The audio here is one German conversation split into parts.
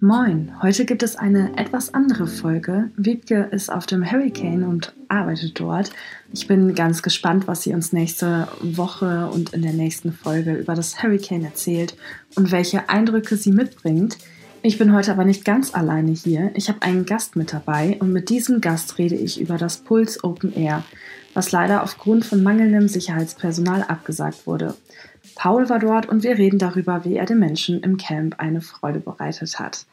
Moin, heute gibt es eine etwas andere Folge. Wiebke ist auf dem Hurricane und arbeitet dort. Ich bin ganz gespannt, was sie uns nächste Woche und in der nächsten Folge über das Hurricane erzählt und welche Eindrücke sie mitbringt. Ich bin heute aber nicht ganz alleine hier. Ich habe einen Gast mit dabei und mit diesem Gast rede ich über das Puls Open Air, was leider aufgrund von mangelndem Sicherheitspersonal abgesagt wurde. Paul war dort und wir reden darüber, wie er den Menschen im Camp eine Freude bereitet hat.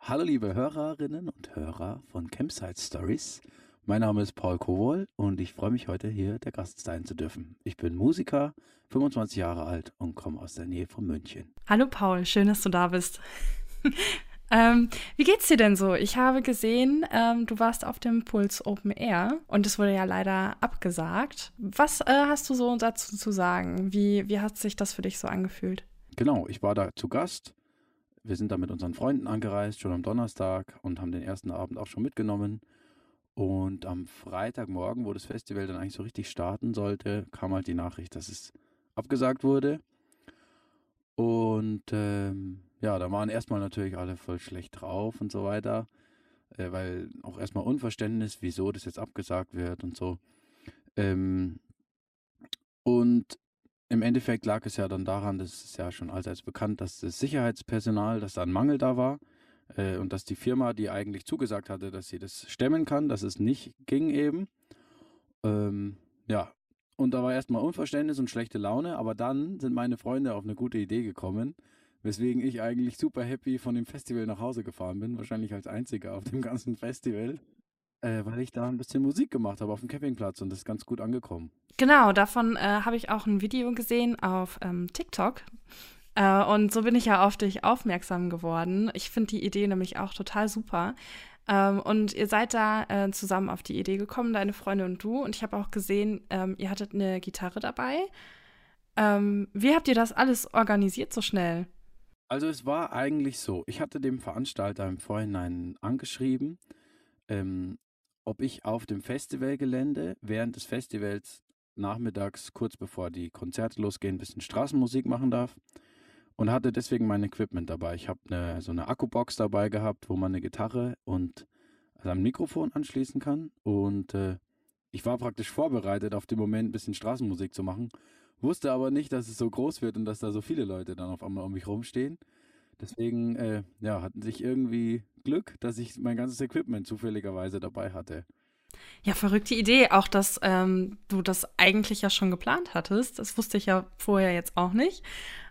Hallo liebe Hörerinnen und Hörer von Campsite Stories. Mein Name ist Paul Kowol und ich freue mich heute hier der Gast sein zu dürfen. Ich bin Musiker, 25 Jahre alt und komme aus der Nähe von München. Hallo Paul, schön, dass du da bist. ähm, wie geht's dir denn so? Ich habe gesehen, ähm, du warst auf dem Puls Open Air und es wurde ja leider abgesagt. Was äh, hast du so dazu zu sagen? Wie, wie hat sich das für dich so angefühlt? Genau, ich war da zu Gast. Wir sind da mit unseren Freunden angereist, schon am Donnerstag und haben den ersten Abend auch schon mitgenommen. Und am Freitagmorgen, wo das Festival dann eigentlich so richtig starten sollte, kam halt die Nachricht, dass es abgesagt wurde. Und ähm, ja, da waren erstmal natürlich alle voll schlecht drauf und so weiter, äh, weil auch erstmal Unverständnis, wieso das jetzt abgesagt wird und so. Ähm, und im Endeffekt lag es ja dann daran, das ist ja schon allseits bekannt, dass das Sicherheitspersonal, dass da ein Mangel da war äh, und dass die Firma, die eigentlich zugesagt hatte, dass sie das stemmen kann, dass es nicht ging eben. Ähm, ja, und da war erstmal Unverständnis und schlechte Laune, aber dann sind meine Freunde auf eine gute Idee gekommen, weswegen ich eigentlich super happy von dem Festival nach Hause gefahren bin, wahrscheinlich als einziger auf dem ganzen Festival, äh, weil ich da ein bisschen Musik gemacht habe auf dem Campingplatz und das ist ganz gut angekommen. Genau, davon äh, habe ich auch ein Video gesehen auf ähm, TikTok. Äh, und so bin ich ja auf dich aufmerksam geworden. Ich finde die Idee nämlich auch total super. Ähm, und ihr seid da äh, zusammen auf die Idee gekommen, deine Freunde und du. Und ich habe auch gesehen, ähm, ihr hattet eine Gitarre dabei. Ähm, wie habt ihr das alles organisiert so schnell? Also es war eigentlich so, ich hatte dem Veranstalter im Vorhinein angeschrieben, ähm, ob ich auf dem Festivalgelände während des Festivals nachmittags, kurz bevor die Konzerte losgehen, ein bisschen Straßenmusik machen darf und hatte deswegen mein Equipment dabei. Ich habe eine, so eine Akkubox dabei gehabt, wo man eine Gitarre und also ein Mikrofon anschließen kann und äh, ich war praktisch vorbereitet auf den Moment, ein bisschen Straßenmusik zu machen, wusste aber nicht, dass es so groß wird und dass da so viele Leute dann auf einmal um mich rumstehen. Deswegen, äh, ja, hatten sich irgendwie Glück, dass ich mein ganzes Equipment zufälligerweise dabei hatte. Ja, verrückte Idee. Auch, dass ähm, du das eigentlich ja schon geplant hattest. Das wusste ich ja vorher jetzt auch nicht.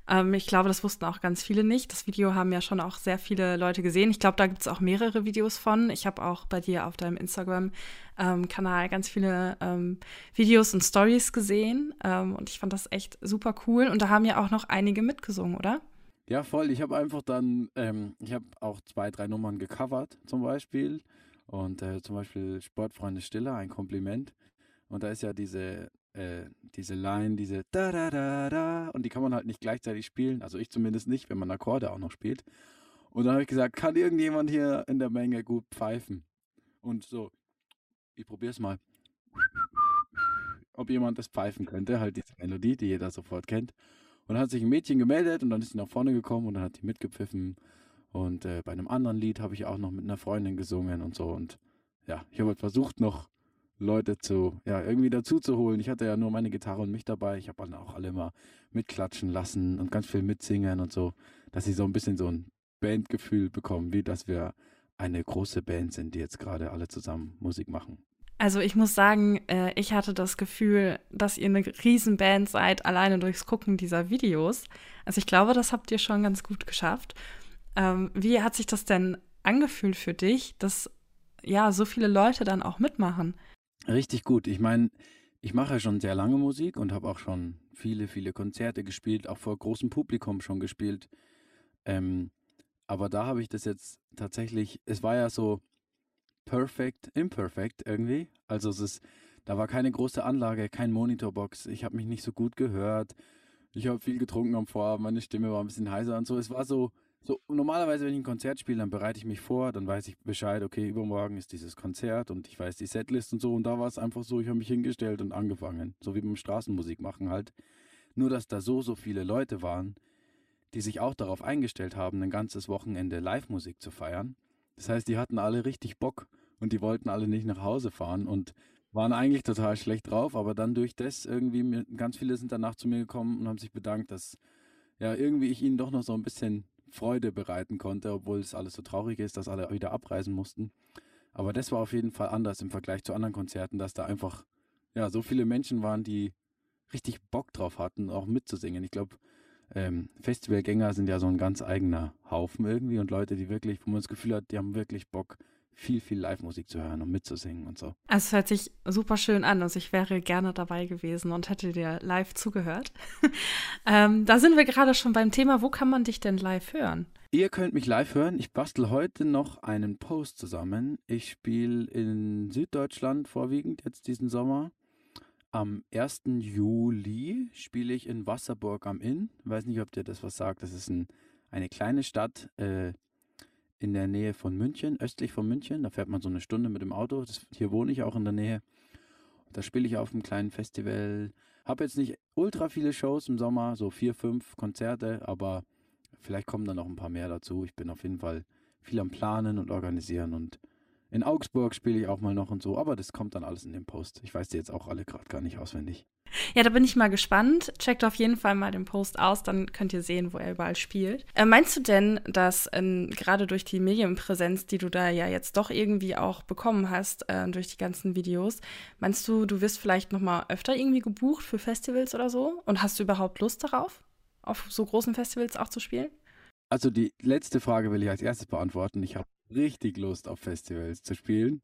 Ähm, ich glaube, das wussten auch ganz viele nicht. Das Video haben ja schon auch sehr viele Leute gesehen. Ich glaube, da gibt es auch mehrere Videos von. Ich habe auch bei dir auf deinem Instagram-Kanal ganz viele ähm, Videos und Stories gesehen. Ähm, und ich fand das echt super cool. Und da haben ja auch noch einige mitgesungen, oder? Ja, voll. Ich habe einfach dann, ähm, ich habe auch zwei, drei Nummern gecovert zum Beispiel. Und äh, zum Beispiel Sportfreunde Stiller, ein Kompliment. Und da ist ja diese, äh, diese Line, diese da da da da. Und die kann man halt nicht gleichzeitig spielen. Also ich zumindest nicht, wenn man Akkorde auch noch spielt. Und dann habe ich gesagt, kann irgendjemand hier in der Menge gut pfeifen? Und so, ich probiere es mal. Ob jemand das pfeifen könnte, halt diese Melodie, die jeder sofort kennt. Und dann hat sich ein Mädchen gemeldet und dann ist sie nach vorne gekommen und dann hat die mitgepfiffen. Und äh, bei einem anderen Lied habe ich auch noch mit einer Freundin gesungen und so. Und ja, ich habe halt versucht, noch Leute zu, ja, irgendwie dazu zu holen. Ich hatte ja nur meine Gitarre und mich dabei. Ich habe dann auch alle mal mitklatschen lassen und ganz viel mitsingen und so, dass sie so ein bisschen so ein Bandgefühl bekommen, wie dass wir eine große Band sind, die jetzt gerade alle zusammen Musik machen. Also ich muss sagen, äh, ich hatte das Gefühl, dass ihr eine Riesenband seid, alleine durchs Gucken dieser Videos. Also ich glaube, das habt ihr schon ganz gut geschafft. Ähm, wie hat sich das denn angefühlt für dich, dass ja so viele Leute dann auch mitmachen? Richtig gut. Ich meine, ich mache schon sehr lange Musik und habe auch schon viele, viele Konzerte gespielt, auch vor großem Publikum schon gespielt. Ähm, Aber da habe ich das jetzt tatsächlich, es war ja so perfect, imperfect irgendwie. Also es ist, da war keine große Anlage, kein Monitorbox. Ich habe mich nicht so gut gehört. Ich habe viel getrunken am Vorabend, meine Stimme war ein bisschen heiser und so. Es war so, so normalerweise, wenn ich ein Konzert spiele, dann bereite ich mich vor, dann weiß ich Bescheid, okay, übermorgen ist dieses Konzert und ich weiß die Setlist und so. Und da war es einfach so, ich habe mich hingestellt und angefangen. So wie beim Straßenmusik machen halt. Nur, dass da so, so viele Leute waren, die sich auch darauf eingestellt haben, ein ganzes Wochenende Live-Musik zu feiern. Das heißt, die hatten alle richtig Bock und die wollten alle nicht nach Hause fahren und waren eigentlich total schlecht drauf, aber dann durch das irgendwie, ganz viele sind danach zu mir gekommen und haben sich bedankt, dass ja irgendwie ich ihnen doch noch so ein bisschen Freude bereiten konnte, obwohl es alles so traurig ist, dass alle wieder abreisen mussten. Aber das war auf jeden Fall anders im Vergleich zu anderen Konzerten, dass da einfach ja so viele Menschen waren, die richtig Bock drauf hatten, auch mitzusingen. Ich glaube, ähm, Festivalgänger sind ja so ein ganz eigener Haufen irgendwie und Leute, die wirklich, wo man das Gefühl hat, die haben wirklich Bock, viel, viel Live-Musik zu hören und mitzusingen und so. Also es hört sich super schön an. Also ich wäre gerne dabei gewesen und hätte dir live zugehört. ähm, da sind wir gerade schon beim Thema, wo kann man dich denn live hören? Ihr könnt mich live hören. Ich bastel heute noch einen Post zusammen. Ich spiele in Süddeutschland vorwiegend jetzt diesen Sommer. Am 1. Juli spiele ich in Wasserburg am Inn. Ich weiß nicht, ob dir das was sagt. Das ist ein, eine kleine Stadt äh, in der Nähe von München, östlich von München. Da fährt man so eine Stunde mit dem Auto. Das, hier wohne ich auch in der Nähe. Da spiele ich auf einem kleinen Festival. Habe jetzt nicht ultra viele Shows im Sommer, so vier, fünf Konzerte, aber vielleicht kommen da noch ein paar mehr dazu. Ich bin auf jeden Fall viel am Planen und Organisieren und in Augsburg spiele ich auch mal noch und so, aber das kommt dann alles in dem Post. Ich weiß die jetzt auch alle gerade gar nicht auswendig. Ja, da bin ich mal gespannt. Checkt auf jeden Fall mal den Post aus, dann könnt ihr sehen, wo er überall spielt. Äh, meinst du denn, dass ähm, gerade durch die Medienpräsenz, die du da ja jetzt doch irgendwie auch bekommen hast, äh, durch die ganzen Videos, meinst du, du wirst vielleicht noch mal öfter irgendwie gebucht für Festivals oder so? Und hast du überhaupt Lust darauf, auf so großen Festivals auch zu spielen? Also die letzte Frage will ich als erstes beantworten. Ich habe richtig Lust auf Festivals zu spielen.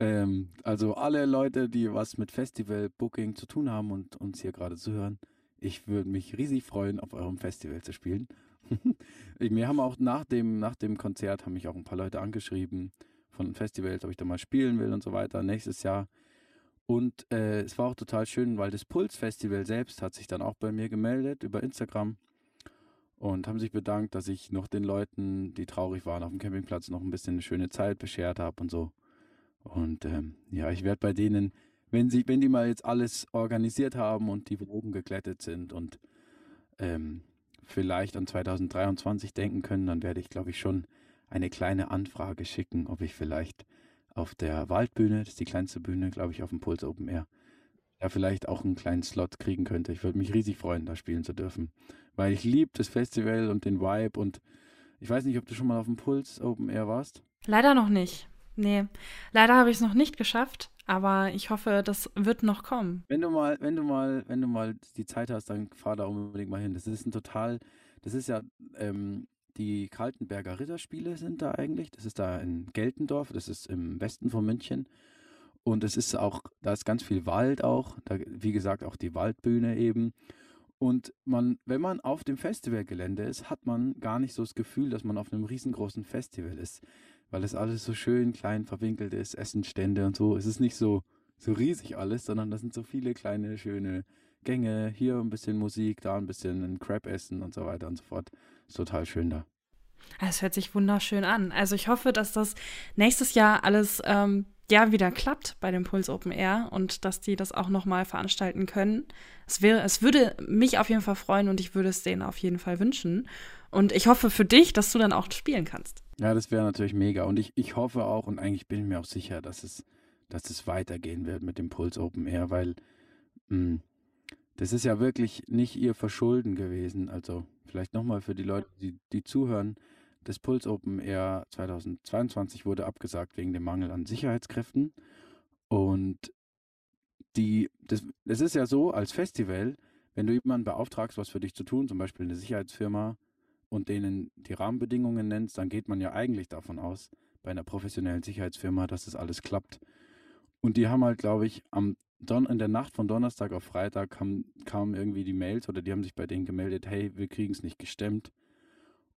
Ähm, also alle Leute, die was mit Festival-Booking zu tun haben und uns hier gerade zuhören, ich würde mich riesig freuen, auf eurem Festival zu spielen. Mir haben auch nach dem, nach dem Konzert haben mich auch ein paar Leute angeschrieben von Festivals, ob ich da mal spielen will und so weiter nächstes Jahr. Und äh, es war auch total schön, weil das Puls Festival selbst hat sich dann auch bei mir gemeldet über Instagram und haben sich bedankt, dass ich noch den Leuten, die traurig waren auf dem Campingplatz, noch ein bisschen eine schöne Zeit beschert habe und so. Und ähm, ja, ich werde bei denen, wenn sie, wenn die mal jetzt alles organisiert haben und die oben geglättet sind und ähm, vielleicht an 2023 denken können, dann werde ich, glaube ich, schon eine kleine Anfrage schicken, ob ich vielleicht auf der Waldbühne, das ist die kleinste Bühne, glaube ich, auf dem Puls Open Air, ja vielleicht auch einen kleinen Slot kriegen könnte. Ich würde mich riesig freuen, da spielen zu dürfen, weil ich liebe das Festival und den Vibe und ich weiß nicht, ob du schon mal auf dem Puls Open Air warst. Leider noch nicht. Nee, leider habe ich es noch nicht geschafft, aber ich hoffe, das wird noch kommen. Wenn du mal, wenn du mal, wenn du mal die Zeit hast, dann fahr da unbedingt mal hin. Das ist ein total, das ist ja, ähm, die Kaltenberger Ritterspiele sind da eigentlich. Das ist da in Geltendorf, das ist im Westen von München. Und es ist auch, da ist ganz viel Wald auch, da, wie gesagt, auch die Waldbühne eben. Und man, wenn man auf dem Festivalgelände ist, hat man gar nicht so das Gefühl, dass man auf einem riesengroßen Festival ist, weil es alles so schön klein verwinkelt ist, Essenstände und so. Es ist nicht so, so riesig alles, sondern das sind so viele kleine, schöne Gänge. Hier ein bisschen Musik, da ein bisschen ein Crab essen und so weiter und so fort. Ist total schön da. Es hört sich wunderschön an. Also ich hoffe, dass das nächstes Jahr alles ähm, ja wieder klappt bei dem Puls Open Air und dass die das auch nochmal veranstalten können. Es, wäre, es würde mich auf jeden Fall freuen und ich würde es denen auf jeden Fall wünschen. Und ich hoffe für dich, dass du dann auch spielen kannst. Ja, das wäre natürlich mega. Und ich, ich hoffe auch und eigentlich bin ich mir auch sicher, dass es, dass es weitergehen wird mit dem Puls Open Air, weil mh, hm, das ist ja wirklich nicht ihr Verschulden gewesen. Also vielleicht nochmal für die Leute, die, die zuhören. Das Puls Open Air 2022 wurde abgesagt wegen dem Mangel an Sicherheitskräften. Und die, das, das ist ja so, als Festival, wenn du jemanden beauftragst, was für dich zu tun, zum Beispiel eine Sicherheitsfirma, und denen die Rahmenbedingungen nennst, dann geht man ja eigentlich davon aus, bei einer professionellen Sicherheitsfirma, dass das alles klappt. Und die haben halt, glaube ich, am Don in der Nacht von Donnerstag auf Freitag kamen irgendwie die Mails oder die haben sich bei denen gemeldet, hey, wir kriegen es nicht gestemmt.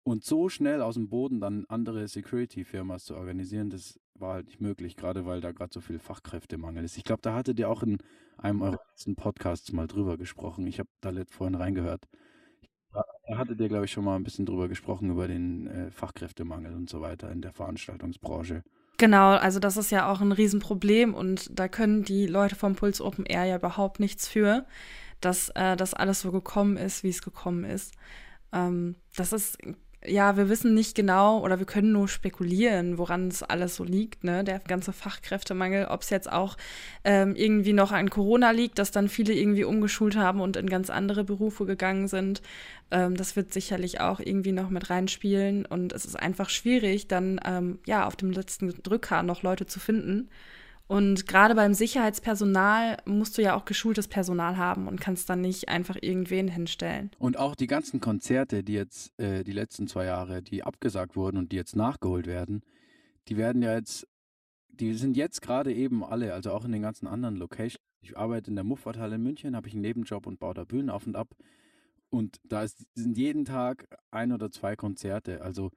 Und so schnell aus dem Boden dann andere Security-Firmas zu organisieren, das war halt nicht möglich, gerade weil da gerade so viel Fachkräftemangel ist. Ich glaube, da hattet ihr auch in einem eurer letzten Podcasts mal drüber gesprochen. Ich habe da vorhin reingehört. Da hattet ihr, glaube ich, schon mal ein bisschen drüber gesprochen, über den äh, Fachkräftemangel und so weiter in der Veranstaltungsbranche. Genau, also das ist ja auch ein Riesenproblem und da können die Leute vom Puls Open Air ja überhaupt nichts für, dass äh, das alles so gekommen ist, wie es gekommen ist. Ähm, das ist ja, wir wissen nicht genau oder wir können nur spekulieren, woran es alles so liegt, ne? Der ganze Fachkräftemangel, ob es jetzt auch ähm, irgendwie noch an Corona liegt, dass dann viele irgendwie umgeschult haben und in ganz andere Berufe gegangen sind. Ähm, das wird sicherlich auch irgendwie noch mit reinspielen und es ist einfach schwierig, dann ähm, ja auf dem letzten Drücker noch Leute zu finden. Und gerade beim Sicherheitspersonal musst du ja auch geschultes Personal haben und kannst dann nicht einfach irgendwen hinstellen. Und auch die ganzen Konzerte, die jetzt äh, die letzten zwei Jahre, die abgesagt wurden und die jetzt nachgeholt werden, die werden ja jetzt, die sind jetzt gerade eben alle, also auch in den ganzen anderen Locations. Ich arbeite in der Muffathalle in München, habe ich einen Nebenjob und baue da Bühnen auf und ab. Und da ist, sind jeden Tag ein oder zwei Konzerte. Also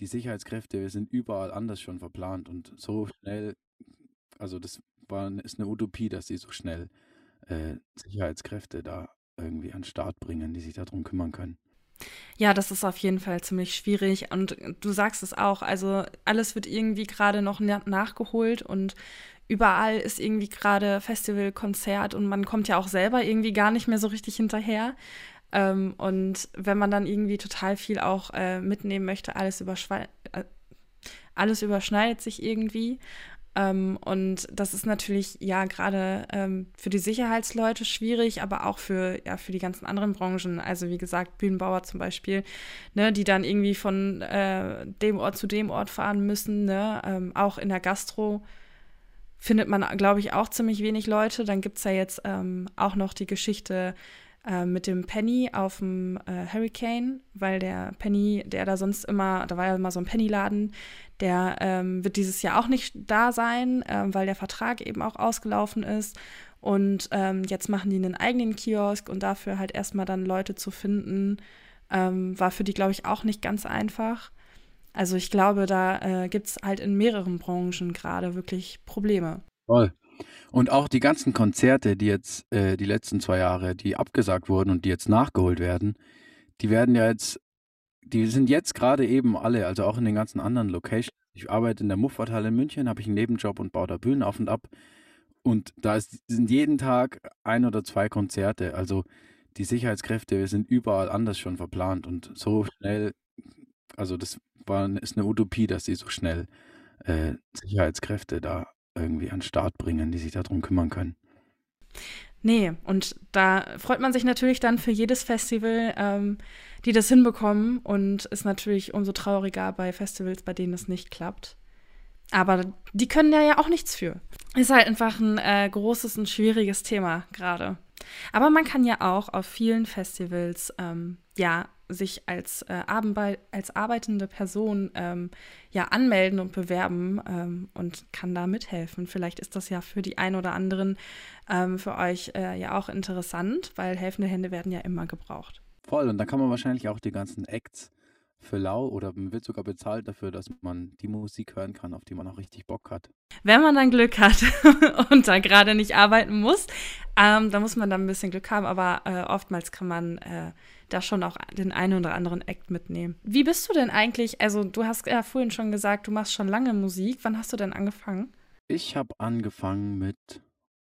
die Sicherheitskräfte sind überall anders schon verplant und so schnell also das war, ist eine Utopie, dass sie so schnell äh, Sicherheitskräfte da irgendwie an den Start bringen, die sich darum kümmern können. Ja, das ist auf jeden Fall ziemlich schwierig. Und du sagst es auch, also alles wird irgendwie gerade noch nachgeholt und überall ist irgendwie gerade Festival, Konzert und man kommt ja auch selber irgendwie gar nicht mehr so richtig hinterher. Ähm, und wenn man dann irgendwie total viel auch äh, mitnehmen möchte, alles, äh, alles überschneidet sich irgendwie. Ähm, und das ist natürlich ja gerade ähm, für die Sicherheitsleute schwierig, aber auch für, ja, für die ganzen anderen Branchen. Also wie gesagt, Bühnenbauer zum Beispiel, ne, die dann irgendwie von äh, dem Ort zu dem Ort fahren müssen. Ne? Ähm, auch in der Gastro findet man, glaube ich, auch ziemlich wenig Leute. Dann gibt es ja jetzt ähm, auch noch die Geschichte äh, mit dem Penny auf dem äh, Hurricane, weil der Penny, der da sonst immer, da war ja immer so ein Penny-Laden, der ähm, wird dieses Jahr auch nicht da sein, ähm, weil der Vertrag eben auch ausgelaufen ist. Und ähm, jetzt machen die einen eigenen Kiosk und dafür halt erstmal dann Leute zu finden, ähm, war für die, glaube ich, auch nicht ganz einfach. Also ich glaube, da äh, gibt es halt in mehreren Branchen gerade wirklich Probleme. Toll. Und auch die ganzen Konzerte, die jetzt äh, die letzten zwei Jahre, die abgesagt wurden und die jetzt nachgeholt werden, die werden ja jetzt die sind jetzt gerade eben alle, also auch in den ganzen anderen Locations. Ich arbeite in der Muffathalle in München, habe ich einen Nebenjob und baue da Bühnen auf und ab. Und da ist, sind jeden Tag ein oder zwei Konzerte. Also die Sicherheitskräfte sind überall anders schon verplant und so schnell, also das war, ist eine Utopie, dass sie so schnell äh, Sicherheitskräfte da irgendwie an den Start bringen, die sich darum kümmern können. Nee, und da freut man sich natürlich dann für jedes Festival, ähm, die das hinbekommen und ist natürlich umso trauriger bei Festivals, bei denen es nicht klappt. Aber die können da ja auch nichts für. Ist halt einfach ein äh, großes und schwieriges Thema gerade. Aber man kann ja auch auf vielen Festivals ähm, ja sich als, äh, als arbeitende Person ähm, ja anmelden und bewerben ähm, und kann da mithelfen. Vielleicht ist das ja für die einen oder anderen ähm, für euch äh, ja auch interessant, weil helfende Hände werden ja immer gebraucht. Voll, und dann kann man wahrscheinlich auch die ganzen Acts für lau oder man wird sogar bezahlt dafür, dass man die Musik hören kann, auf die man auch richtig Bock hat. Wenn man dann Glück hat und da gerade nicht arbeiten muss, ähm, da muss man dann ein bisschen Glück haben, aber äh, oftmals kann man äh, da schon auch den einen oder anderen Act mitnehmen. Wie bist du denn eigentlich? Also, du hast ja vorhin schon gesagt, du machst schon lange Musik. Wann hast du denn angefangen? Ich habe angefangen mit,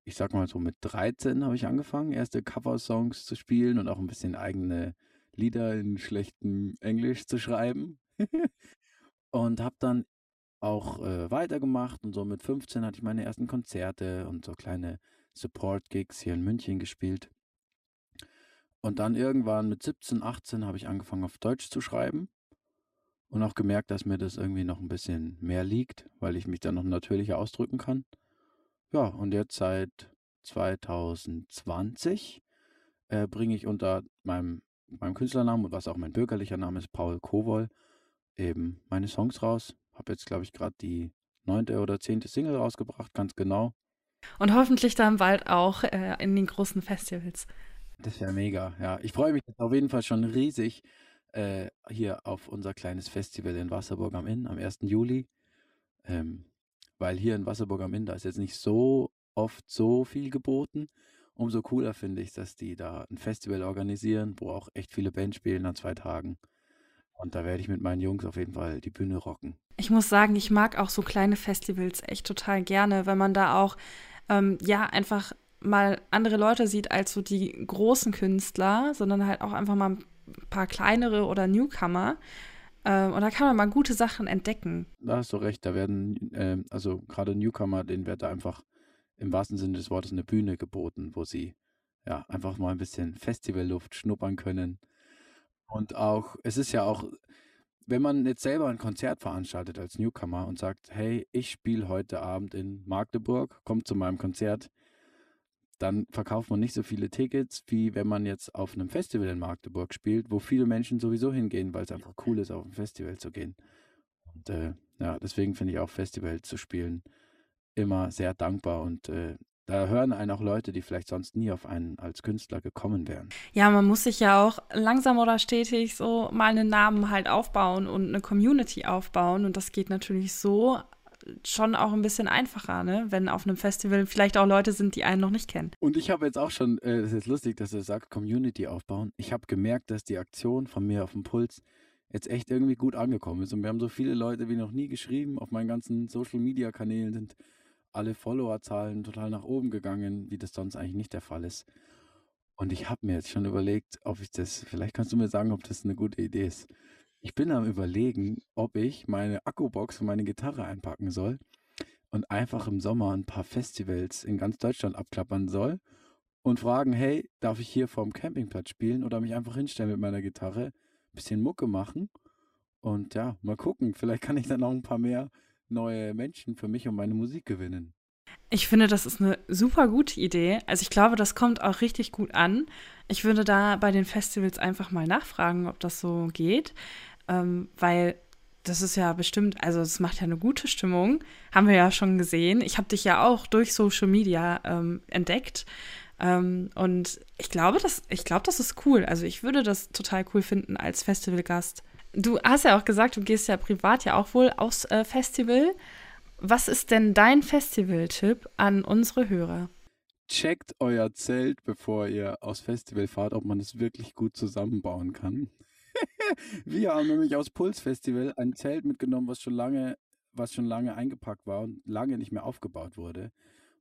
ich sag mal so mit 13 habe ich angefangen, erste Cover-Songs zu spielen und auch ein bisschen eigene Lieder in schlechtem Englisch zu schreiben. und habe dann auch äh, weitergemacht und so mit 15 hatte ich meine ersten Konzerte und so kleine Support-Gigs hier in München gespielt. Und dann irgendwann mit 17, 18 habe ich angefangen auf Deutsch zu schreiben und auch gemerkt, dass mir das irgendwie noch ein bisschen mehr liegt, weil ich mich dann noch natürlicher ausdrücken kann. Ja, und jetzt seit 2020 äh, bringe ich unter meinem, meinem Künstlernamen und was auch mein bürgerlicher Name ist, Paul Kowol, eben meine Songs raus. Habe jetzt, glaube ich, gerade die neunte oder zehnte Single rausgebracht, ganz genau. Und hoffentlich dann bald auch äh, in den großen Festivals. Das wäre mega, ja. Ich freue mich auf jeden Fall schon riesig, äh, hier auf unser kleines Festival in Wasserburg am Inn am 1. Juli. Ähm, weil hier in Wasserburg am Inn, da ist jetzt nicht so oft so viel geboten. Umso cooler finde ich, dass die da ein Festival organisieren, wo auch echt viele Bands spielen an zwei Tagen. Und da werde ich mit meinen Jungs auf jeden Fall die Bühne rocken. Ich muss sagen, ich mag auch so kleine Festivals echt total gerne, wenn man da auch ähm, ja einfach mal andere Leute sieht als so die großen Künstler, sondern halt auch einfach mal ein paar kleinere oder Newcomer. Ähm, und da kann man mal gute Sachen entdecken. Da hast du recht, da werden, äh, also gerade Newcomer, denen wird da einfach im wahrsten Sinne des Wortes eine Bühne geboten, wo sie ja einfach mal ein bisschen Festivalluft schnuppern können. Und auch, es ist ja auch, wenn man jetzt selber ein Konzert veranstaltet als Newcomer und sagt, hey, ich spiele heute Abend in Magdeburg, kommt zu meinem Konzert, dann verkauft man nicht so viele Tickets, wie wenn man jetzt auf einem Festival in Magdeburg spielt, wo viele Menschen sowieso hingehen, weil es einfach cool ist, auf ein Festival zu gehen. Und äh, ja, deswegen finde ich auch Festival zu spielen immer sehr dankbar und äh, da hören einen auch Leute, die vielleicht sonst nie auf einen als Künstler gekommen wären. Ja, man muss sich ja auch langsam oder stetig so mal einen Namen halt aufbauen und eine Community aufbauen. Und das geht natürlich so schon auch ein bisschen einfacher, ne? wenn auf einem Festival vielleicht auch Leute sind, die einen noch nicht kennen. Und ich habe jetzt auch schon, äh, das ist lustig, dass du sagst, Community aufbauen. Ich habe gemerkt, dass die Aktion von mir auf dem Puls jetzt echt irgendwie gut angekommen ist. Und wir haben so viele Leute wie noch nie geschrieben. Auf meinen ganzen Social-Media-Kanälen sind alle Followerzahlen total nach oben gegangen, wie das sonst eigentlich nicht der Fall ist. Und ich habe mir jetzt schon überlegt, ob ich das, vielleicht kannst du mir sagen, ob das eine gute Idee ist. Ich bin am Überlegen, ob ich meine Akkubox und meine Gitarre einpacken soll und einfach im Sommer ein paar Festivals in ganz Deutschland abklappern soll und fragen, hey, darf ich hier vorm Campingplatz spielen oder mich einfach hinstellen mit meiner Gitarre, ein bisschen Mucke machen und ja, mal gucken, vielleicht kann ich dann auch ein paar mehr neue Menschen für mich und meine Musik gewinnen. Ich finde, das ist eine super gute Idee. Also ich glaube, das kommt auch richtig gut an. Ich würde da bei den Festivals einfach mal nachfragen, ob das so geht, ähm, weil das ist ja bestimmt, also es macht ja eine gute Stimmung, haben wir ja schon gesehen. Ich habe dich ja auch durch Social Media ähm, entdeckt. Ähm, und ich glaube, das, ich glaube, das ist cool. Also ich würde das total cool finden als Festivalgast. Du hast ja auch gesagt, du gehst ja privat ja auch wohl aufs äh, Festival. Was ist denn dein Festival-Tipp an unsere Hörer? Checkt euer Zelt, bevor ihr aufs Festival fahrt, ob man es wirklich gut zusammenbauen kann. Wir haben nämlich aus Puls Festival ein Zelt mitgenommen, was schon lange, was schon lange eingepackt war und lange nicht mehr aufgebaut wurde.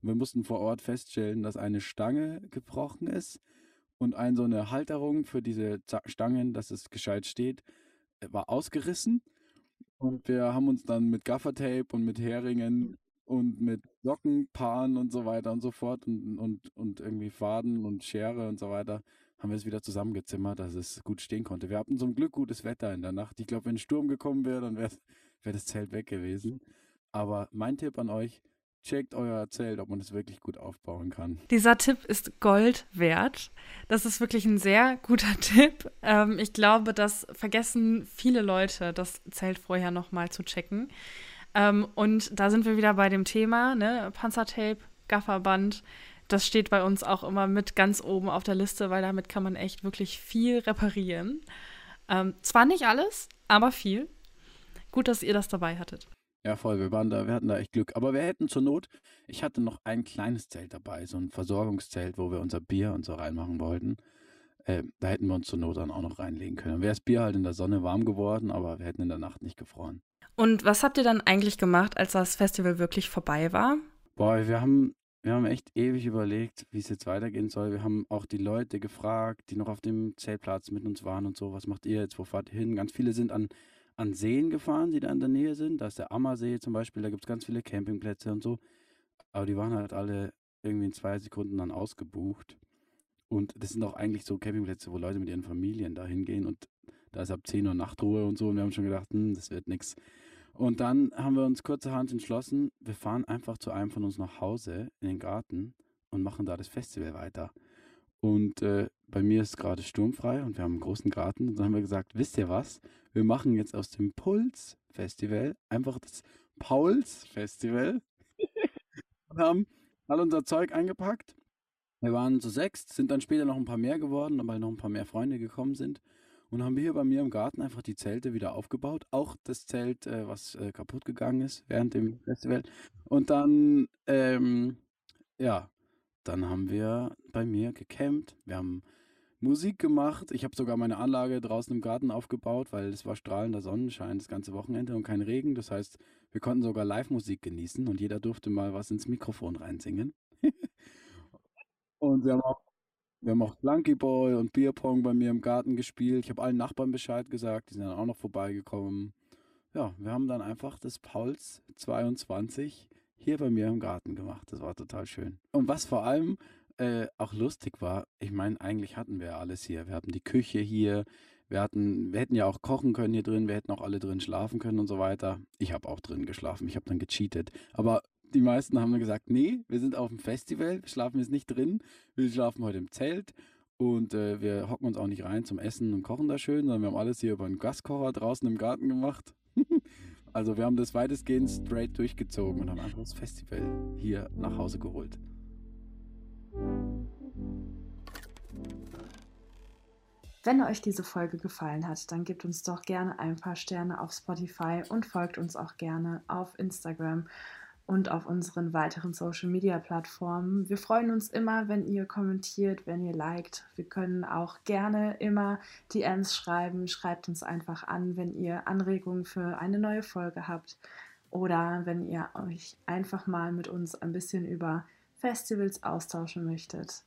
Und wir mussten vor Ort feststellen, dass eine Stange gebrochen ist und ein so eine Halterung für diese Stangen, dass es gescheit steht, war ausgerissen. Und wir haben uns dann mit Gaffertape und mit Heringen und mit Sockenpaaren und so weiter und so fort und, und, und irgendwie Faden und Schere und so weiter haben wir es wieder zusammengezimmert, dass es gut stehen konnte. Wir hatten zum Glück gutes Wetter in der Nacht. Ich glaube, wenn ein Sturm gekommen wäre, dann wäre wär das Zelt weg gewesen. Aber mein Tipp an euch, checkt euer Zelt, ob man es wirklich gut aufbauen kann. Dieser Tipp ist Gold wert. Das ist wirklich ein sehr guter Tipp. Ähm, ich glaube, das vergessen viele Leute, das Zelt vorher nochmal zu checken. Ähm, und da sind wir wieder bei dem Thema, ne? Panzertape, Gafferband. Das steht bei uns auch immer mit ganz oben auf der Liste, weil damit kann man echt wirklich viel reparieren. Ähm, zwar nicht alles, aber viel. Gut, dass ihr das dabei hattet. Ja, voll. Wir waren da, wir hatten da echt Glück. Aber wir hätten zur Not, ich hatte noch ein kleines Zelt dabei, so ein Versorgungszelt, wo wir unser Bier und so reinmachen wollten. Äh, da hätten wir uns zur Not dann auch noch reinlegen können. Wäre das Bier halt in der Sonne warm geworden, aber wir hätten in der Nacht nicht gefroren. Und was habt ihr dann eigentlich gemacht, als das Festival wirklich vorbei war? Boah, wir haben, wir haben echt ewig überlegt, wie es jetzt weitergehen soll. Wir haben auch die Leute gefragt, die noch auf dem Zeltplatz mit uns waren und so, was macht ihr jetzt, wo fahrt ihr hin? Ganz viele sind an an Seen gefahren, die da in der Nähe sind. Da ist der Ammersee zum Beispiel, da gibt es ganz viele Campingplätze und so. Aber die waren halt alle irgendwie in zwei Sekunden dann ausgebucht. Und das sind auch eigentlich so Campingplätze, wo Leute mit ihren Familien da hingehen und da ist ab 10 Uhr Nachtruhe und so. Und wir haben schon gedacht, hm, das wird nichts. Und dann haben wir uns kurzerhand entschlossen, wir fahren einfach zu einem von uns nach Hause in den Garten und machen da das Festival weiter. Und äh, bei mir ist gerade sturmfrei und wir haben einen großen Garten. Und dann haben wir gesagt, wisst ihr was? Wir machen jetzt aus dem Puls-Festival einfach das Pauls-Festival. und haben all unser Zeug eingepackt. Wir waren zu sechs, sind dann später noch ein paar mehr geworden, weil noch ein paar mehr Freunde gekommen sind. Und haben hier bei mir im Garten einfach die Zelte wieder aufgebaut. Auch das Zelt, äh, was äh, kaputt gegangen ist während dem Festival. Und dann, ähm, ja, dann haben wir bei mir gecampt. Wir haben Musik gemacht. Ich habe sogar meine Anlage draußen im Garten aufgebaut, weil es war strahlender Sonnenschein das ganze Wochenende und kein Regen. Das heißt, wir konnten sogar Live-Musik genießen und jeder durfte mal was ins Mikrofon reinsingen. und wir haben auch, wir haben auch Flunky Boy und Bierpong bei mir im Garten gespielt. Ich habe allen Nachbarn Bescheid gesagt, die sind dann auch noch vorbeigekommen. Ja, wir haben dann einfach das Pauls 22 hier bei mir im Garten gemacht. Das war total schön. Und was vor allem äh, auch lustig war, ich meine, eigentlich hatten wir ja alles hier. Wir hatten die Küche hier, wir hatten, wir hätten ja auch kochen können hier drin, wir hätten auch alle drin schlafen können und so weiter. Ich habe auch drin geschlafen, ich habe dann gecheatet. Aber die meisten haben gesagt, nee, wir sind auf dem Festival, wir schlafen jetzt nicht drin, wir schlafen heute im Zelt und äh, wir hocken uns auch nicht rein zum Essen und kochen da schön, sondern wir haben alles hier über einen Gaskocher draußen im Garten gemacht. also wir haben das weitestgehend straight durchgezogen und haben einfach das Festival hier nach Hause geholt. Wenn euch diese Folge gefallen hat, dann gebt uns doch gerne ein paar Sterne auf Spotify und folgt uns auch gerne auf Instagram und auf unseren weiteren Social Media Plattformen. Wir freuen uns immer, wenn ihr kommentiert, wenn ihr liked. Wir können auch gerne immer DMs schreiben. Schreibt uns einfach an, wenn ihr Anregungen für eine neue Folge habt oder wenn ihr euch einfach mal mit uns ein bisschen über Festivals austauschen möchtet.